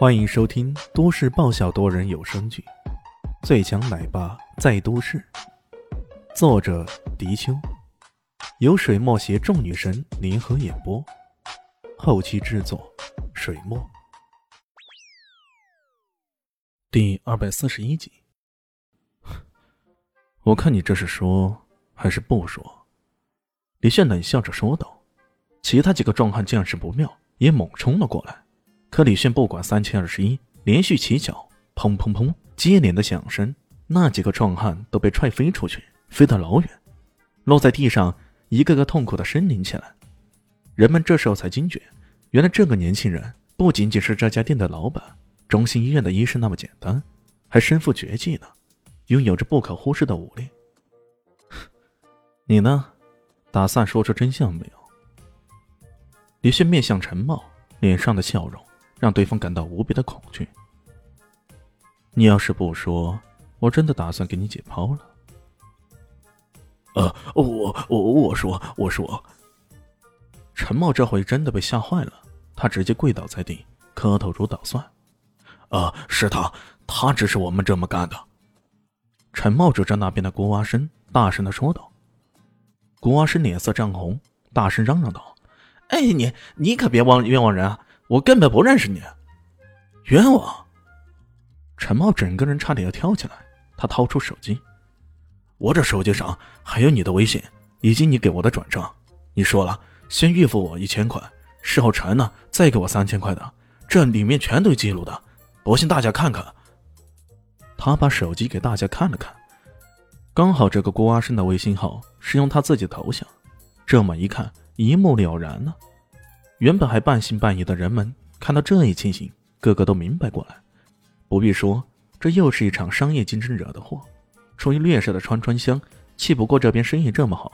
欢迎收听都市爆笑多人有声剧《最强奶爸在都市》，作者：迪秋，由水墨携众女神联合演播，后期制作：水墨。第二百四十一集，我看你这是说还是不说？李炫冷笑着说道。其他几个壮汉见势不妙，也猛冲了过来。可李炫不管三七二十一，连续起脚，砰砰砰，接连的响声，那几个壮汉都被踹飞出去，飞得老远，落在地上，一个个痛苦的呻吟起来。人们这时候才惊觉，原来这个年轻人不仅仅是这家店的老板，中心医院的医生那么简单，还身负绝技呢，拥有着不可忽视的武力。你呢，打算说出真相没有？李炫面向陈茂，脸上的笑容。让对方感到无比的恐惧。你要是不说，我真的打算给你解剖了。呃，我我我说我说。陈茂这回真的被吓坏了，他直接跪倒在地，磕头如捣蒜。呃，是他，他指使我们这么干的。陈茂指着那边的郭阿生，大声的说道。郭阿生脸色涨红，大声嚷嚷道：“哎，你你可别忘冤枉人啊！”我根本不认识你，冤枉！陈茂整个人差点要跳起来。他掏出手机，我这手机上还有你的微信以及你给我的转账。你说了，先预付我一千块，事后陈呢再给我三千块的，这里面全都记录的，不信大家看看。他把手机给大家看了看，刚好这个郭阿生的微信号是用他自己头像，这么一看，一目了然呢。原本还半信半疑的人们看到这一情形，个个都明白过来。不必说，这又是一场商业竞争惹的祸。处于劣势的川川香气不过这边生意这么好，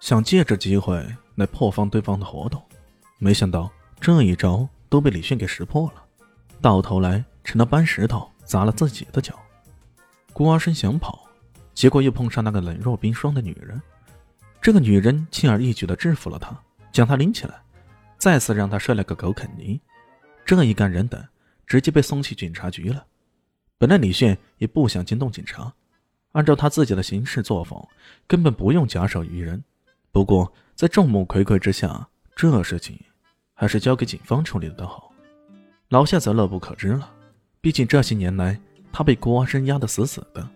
想借着机会来破防对方的活动，没想到这一招都被李迅给识破了，到头来成了搬石头砸了自己的脚。郭阿生想跑，结果又碰上那个冷若冰霜的女人。这个女人轻而易举地制服了他，将他拎起来。再次让他摔了个狗啃泥，这一干人等直接被送去警察局了。本来李炫也不想惊动警察，按照他自己的行事作风，根本不用假手于人。不过在众目睽睽之下，这事情还是交给警方处理的好。老夏则乐不可支了，毕竟这些年来他被郭阿生压得死死的，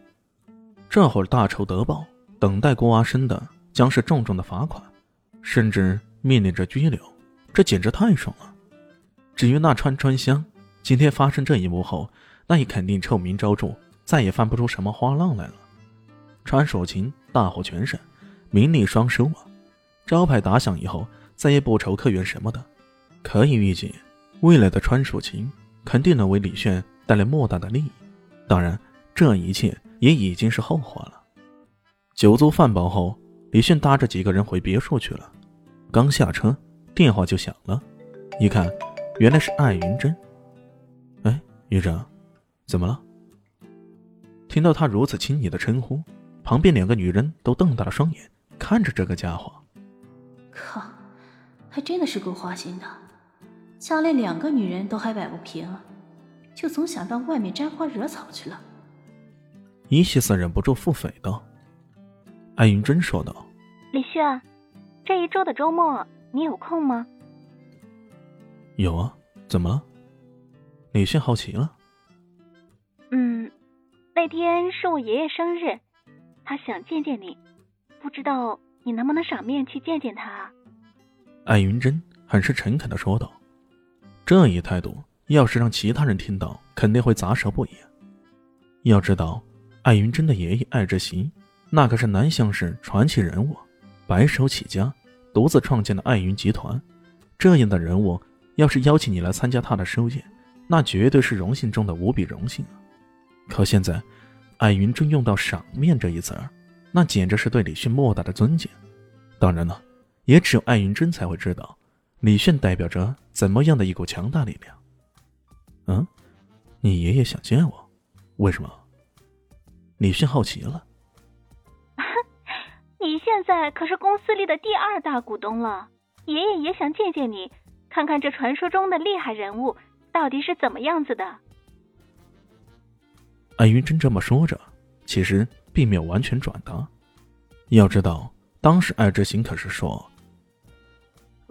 这会儿大仇得报，等待郭阿生的将是重重的罚款，甚至面临着拘留。这简直太爽了！至于那川川香，今天发生这一幕后，那也肯定臭名昭著，再也翻不出什么花浪来了。川蜀琴大获全胜，名利双收啊！招牌打响以后，再也不愁客源什么的。可以预计，未来的川蜀琴肯定能为李炫带来莫大的利益。当然，这一切也已经是后话了。酒足饭饱后，李炫搭着几个人回别墅去了。刚下车。电话就响了，一看，原来是艾云珍。哎，云珍，怎么了？听到他如此亲昵的称呼，旁边两个女人都瞪大了双眼看着这个家伙。靠，还真的是够花心的，家里两个女人都还摆不平，就总想到外面沾花惹草去了。伊西斯忍不住腹诽道。艾云珍说道：“李炫，这一周的周末。”你有空吗？有啊，怎么了？李迅好奇了。嗯，那天是我爷爷生日，他想见见你，不知道你能不能赏面去见见他啊？艾云珍很是诚恳的说道。这一态度，要是让其他人听到，肯定会砸舌不已。要知道，艾云珍的爷爷艾志行，那可是南乡市传奇人物，白手起家。独自创建的艾云集团，这样的人物，要是邀请你来参加他的寿宴，那绝对是荣幸中的无比荣幸啊！可现在，艾云正用到“赏面”这一词儿，那简直是对李迅莫大的尊敬。当然了，也只有艾云真才会知道，李迅代表着怎么样的一股强大力量。嗯，你爷爷想见我，为什么？李迅好奇了。现在可是公司里的第二大股东了，爷爷也想见见你，看看这传说中的厉害人物到底是怎么样子的？艾云真这么说着，其实并没有完全转达。要知道，当时艾之行可是说：“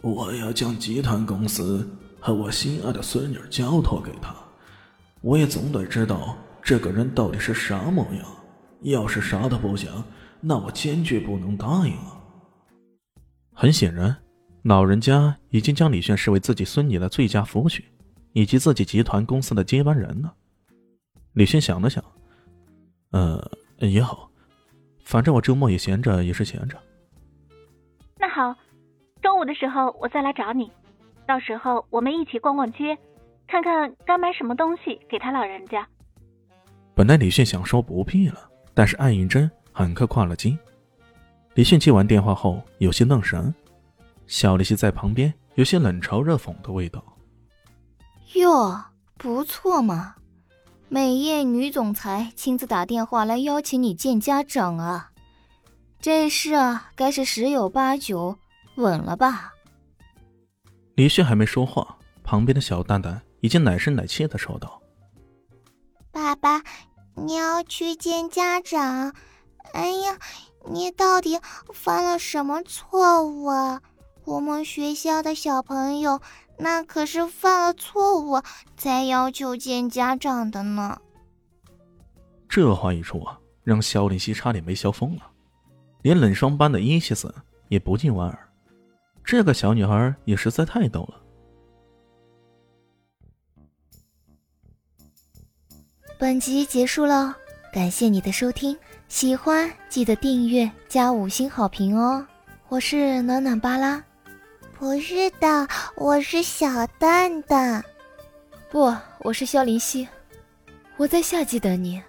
我要将集团公司和我心爱的孙女交托给他，我也总得知道这个人到底是啥模样。要是啥都不想，那我坚决不能答应啊！”很显然，老人家已经将李炫视为自己孙女的最佳夫婿，以及自己集团公司的接班人了。李炫想了想，呃，也好。反正我周末也闲着，也是闲着。那好，中午的时候我再来找你，到时候我们一起逛逛街，看看该买什么东西给他老人家。本来李迅想说不必了，但是艾云珍很快挂了机。李迅接完电话后有些愣神，小丽西在旁边有些冷嘲热讽的味道。哟，不错嘛。美艳女总裁亲自打电话来邀请你见家长啊，这事啊，该是十有八九稳了吧？李迅还没说话，旁边的小蛋蛋已经奶声奶气的说道：“爸爸，你要去见家长？哎呀，你到底犯了什么错误啊？我们学校的小朋友……”那可是犯了错误才要求见家长的呢。这话一出啊，让肖林熙差点没笑疯了，连冷霜般的伊西斯也不禁莞尔。这个小女孩也实在太逗了。本集结束了，感谢你的收听，喜欢记得订阅加五星好评哦。我是暖暖巴拉。不是的，我是小蛋蛋。不，我是萧林希。我在夏季等你。